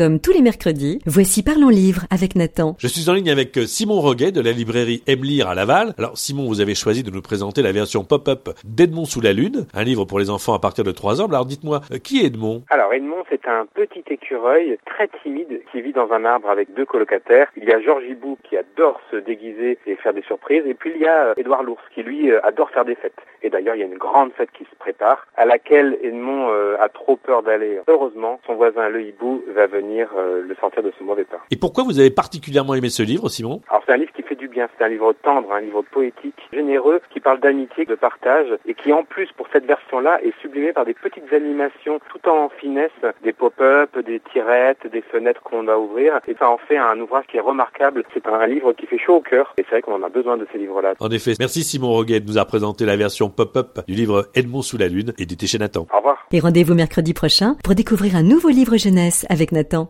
Comme tous les mercredis, voici Parlons Livre avec Nathan. Je suis en ligne avec euh, Simon Roguet de la librairie Aime Lire à Laval. Alors Simon, vous avez choisi de nous présenter la version pop-up d'Edmond sous la lune, un livre pour les enfants à partir de 3 ans. Alors dites-moi, euh, qui est Edmond? Alors Edmond, c'est un petit écureuil très timide qui vit dans un arbre avec deux colocataires. Il y a Georges Hibou qui adore se déguiser et faire des surprises. Et puis il y a euh, Édouard l'ours qui lui adore faire des fêtes. Et d'ailleurs, il y a une grande fête qui se prépare à laquelle Edmond a trop peur d'aller. Heureusement, son voisin le hibou va venir le sortir de ce mauvais pas. Et pourquoi vous avez particulièrement aimé ce livre, Simon? Alors c'est un livre qui bien, c'est un livre tendre, un livre poétique, généreux, qui parle d'amitié, de partage, et qui en plus, pour cette version-là, est sublimé par des petites animations tout en finesse, des pop-up, des tirettes, des fenêtres qu'on va ouvrir, et ça en fait un ouvrage qui est remarquable. C'est un livre qui fait chaud au cœur, et c'est vrai qu'on en a besoin de ces livres-là. En effet, merci Simon Roguet de nous a présenté la version pop-up du livre Edmond sous la lune, édité chez Nathan. Au revoir. Et rendez-vous mercredi prochain pour découvrir un nouveau livre jeunesse avec Nathan.